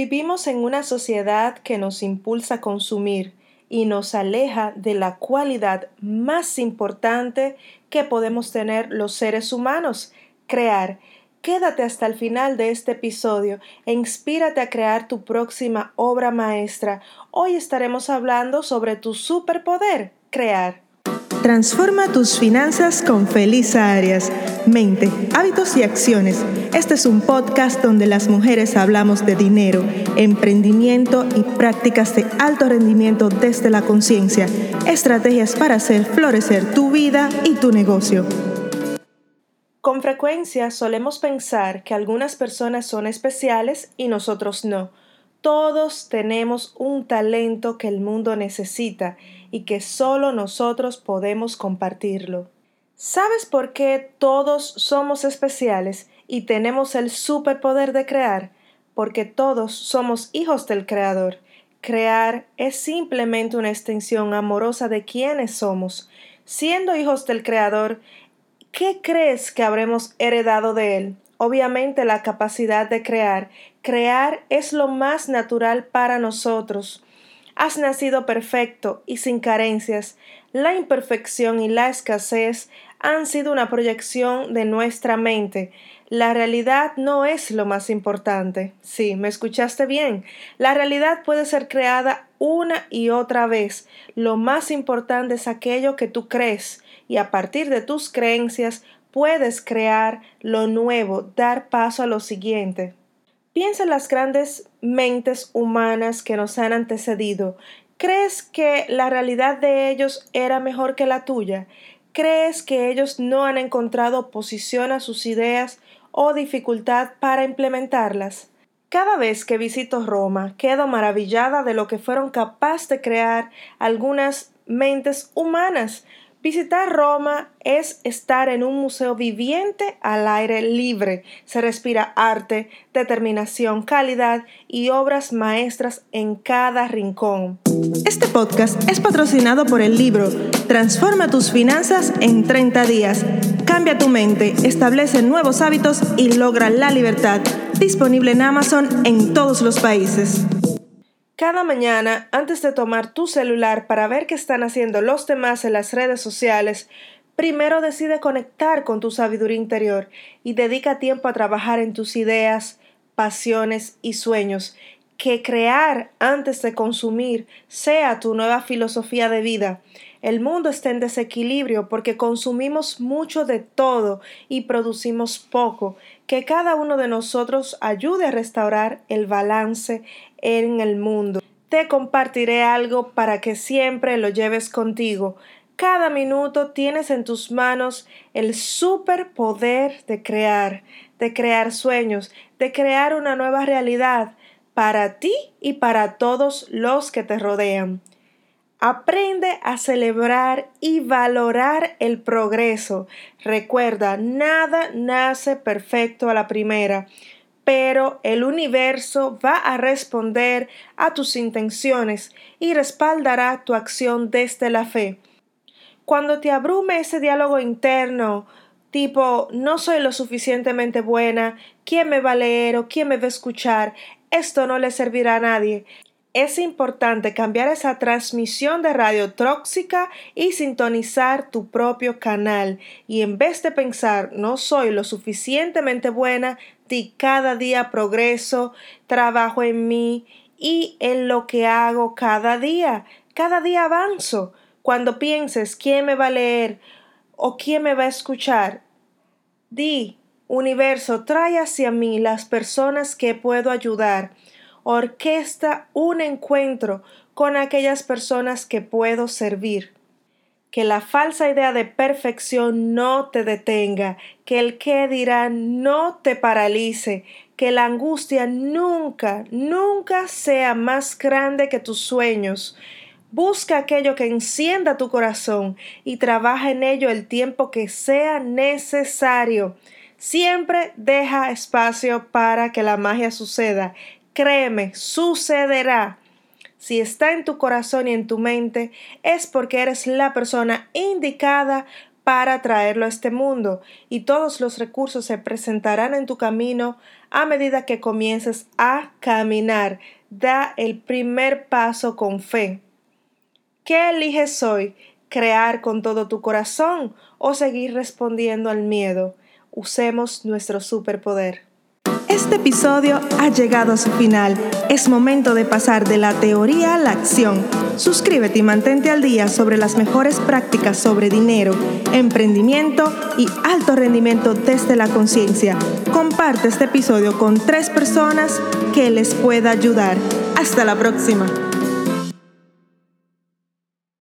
Vivimos en una sociedad que nos impulsa a consumir y nos aleja de la cualidad más importante que podemos tener los seres humanos, crear. Quédate hasta el final de este episodio e inspírate a crear tu próxima obra maestra. Hoy estaremos hablando sobre tu superpoder, crear. Transforma tus finanzas con Felisa Arias. Mente, hábitos y acciones. Este es un podcast donde las mujeres hablamos de dinero, emprendimiento y prácticas de alto rendimiento desde la conciencia. Estrategias para hacer florecer tu vida y tu negocio. Con frecuencia solemos pensar que algunas personas son especiales y nosotros no. Todos tenemos un talento que el mundo necesita y que solo nosotros podemos compartirlo. ¿Sabes por qué todos somos especiales y tenemos el superpoder de crear? Porque todos somos hijos del Creador. Crear es simplemente una extensión amorosa de quienes somos. Siendo hijos del Creador, ¿qué crees que habremos heredado de Él? Obviamente la capacidad de crear. Crear es lo más natural para nosotros. Has nacido perfecto y sin carencias. La imperfección y la escasez han sido una proyección de nuestra mente. La realidad no es lo más importante. Sí, me escuchaste bien. La realidad puede ser creada una y otra vez. Lo más importante es aquello que tú crees y a partir de tus creencias puedes crear lo nuevo, dar paso a lo siguiente. Piensa en las grandes mentes humanas que nos han antecedido. ¿Crees que la realidad de ellos era mejor que la tuya? ¿Crees que ellos no han encontrado oposición a sus ideas o dificultad para implementarlas? Cada vez que visito Roma, quedo maravillada de lo que fueron capaces de crear algunas mentes humanas. Visitar Roma es estar en un museo viviente al aire libre. Se respira arte, determinación, calidad y obras maestras en cada rincón. Este podcast es patrocinado por el libro Transforma tus finanzas en 30 días. Cambia tu mente, establece nuevos hábitos y logra la libertad. Disponible en Amazon en todos los países. Cada mañana, antes de tomar tu celular para ver qué están haciendo los demás en las redes sociales, primero decide conectar con tu sabiduría interior y dedica tiempo a trabajar en tus ideas, pasiones y sueños. Que crear antes de consumir sea tu nueva filosofía de vida. El mundo está en desequilibrio porque consumimos mucho de todo y producimos poco. Que cada uno de nosotros ayude a restaurar el balance en el mundo. Te compartiré algo para que siempre lo lleves contigo. Cada minuto tienes en tus manos el superpoder de crear, de crear sueños, de crear una nueva realidad para ti y para todos los que te rodean. Aprende a celebrar y valorar el progreso. Recuerda, nada nace perfecto a la primera, pero el universo va a responder a tus intenciones y respaldará tu acción desde la fe. Cuando te abrume ese diálogo interno, tipo, no soy lo suficientemente buena, ¿quién me va a leer o quién me va a escuchar? Esto no le servirá a nadie es importante cambiar esa transmisión de radio tóxica y sintonizar tu propio canal. Y en vez de pensar no soy lo suficientemente buena, di cada día progreso, trabajo en mí y en lo que hago cada día. Cada día avanzo. Cuando pienses quién me va a leer o quién me va a escuchar, di, universo, trae hacia mí las personas que puedo ayudar orquesta un encuentro con aquellas personas que puedo servir. Que la falsa idea de perfección no te detenga, que el que dirá no te paralice, que la angustia nunca, nunca sea más grande que tus sueños. Busca aquello que encienda tu corazón y trabaja en ello el tiempo que sea necesario. Siempre deja espacio para que la magia suceda Créeme, sucederá. Si está en tu corazón y en tu mente, es porque eres la persona indicada para traerlo a este mundo y todos los recursos se presentarán en tu camino a medida que comiences a caminar. Da el primer paso con fe. ¿Qué eliges hoy? ¿Crear con todo tu corazón o seguir respondiendo al miedo? Usemos nuestro superpoder. Este episodio ha llegado a su final. Es momento de pasar de la teoría a la acción. Suscríbete y mantente al día sobre las mejores prácticas sobre dinero, emprendimiento y alto rendimiento desde la conciencia. Comparte este episodio con tres personas que les pueda ayudar. Hasta la próxima.